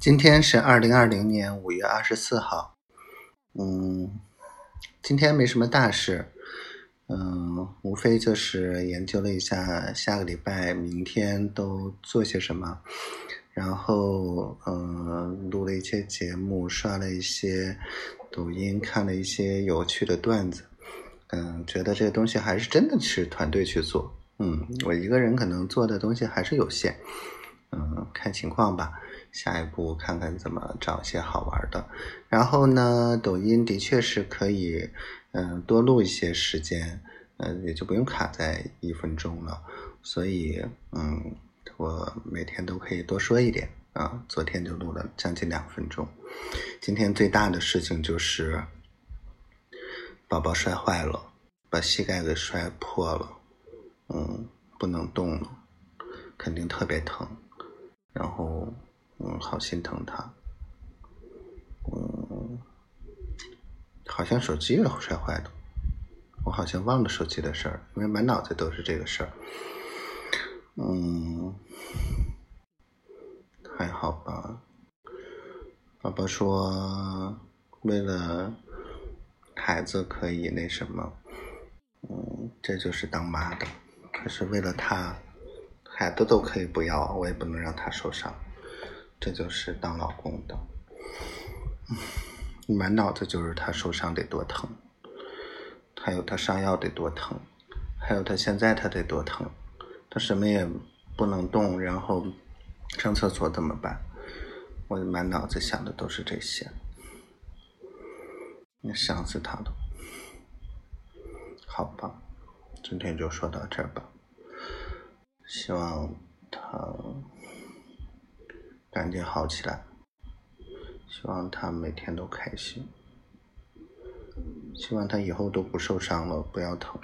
今天是二零二零年五月二十四号，嗯，今天没什么大事，嗯，无非就是研究了一下下个礼拜、明天都做些什么，然后嗯，录了一些节目，刷了一些抖音，看了一些有趣的段子，嗯，觉得这个东西还是真的是团队去做，嗯，我一个人可能做的东西还是有限，嗯，看情况吧。下一步看看怎么找些好玩的，然后呢，抖音的确是可以，嗯，多录一些时间，嗯，也就不用卡在一分钟了。所以，嗯，我每天都可以多说一点啊。昨天就录了将近两分钟。今天最大的事情就是，宝宝摔坏了，把膝盖给摔破了，嗯，不能动了，肯定特别疼，然后。嗯，好心疼他。嗯，好像手机也摔坏了，我好像忘了手机的事儿，因为满脑子都是这个事儿。嗯，还好吧。宝宝说，为了孩子可以那什么，嗯，这就是当妈的。可是为了他，孩子都可以不要，我也不能让他受伤。这就是当老公的，满脑子就是他受伤得多疼，还有他上药得多疼，还有他现在他得多疼，他什么也不能动，然后上厕所怎么办？我满脑子想的都是这些，你想死他了。好吧，今天就说到这儿吧，希望他。赶紧好起来，希望他每天都开心，希望他以后都不受伤了，不要疼。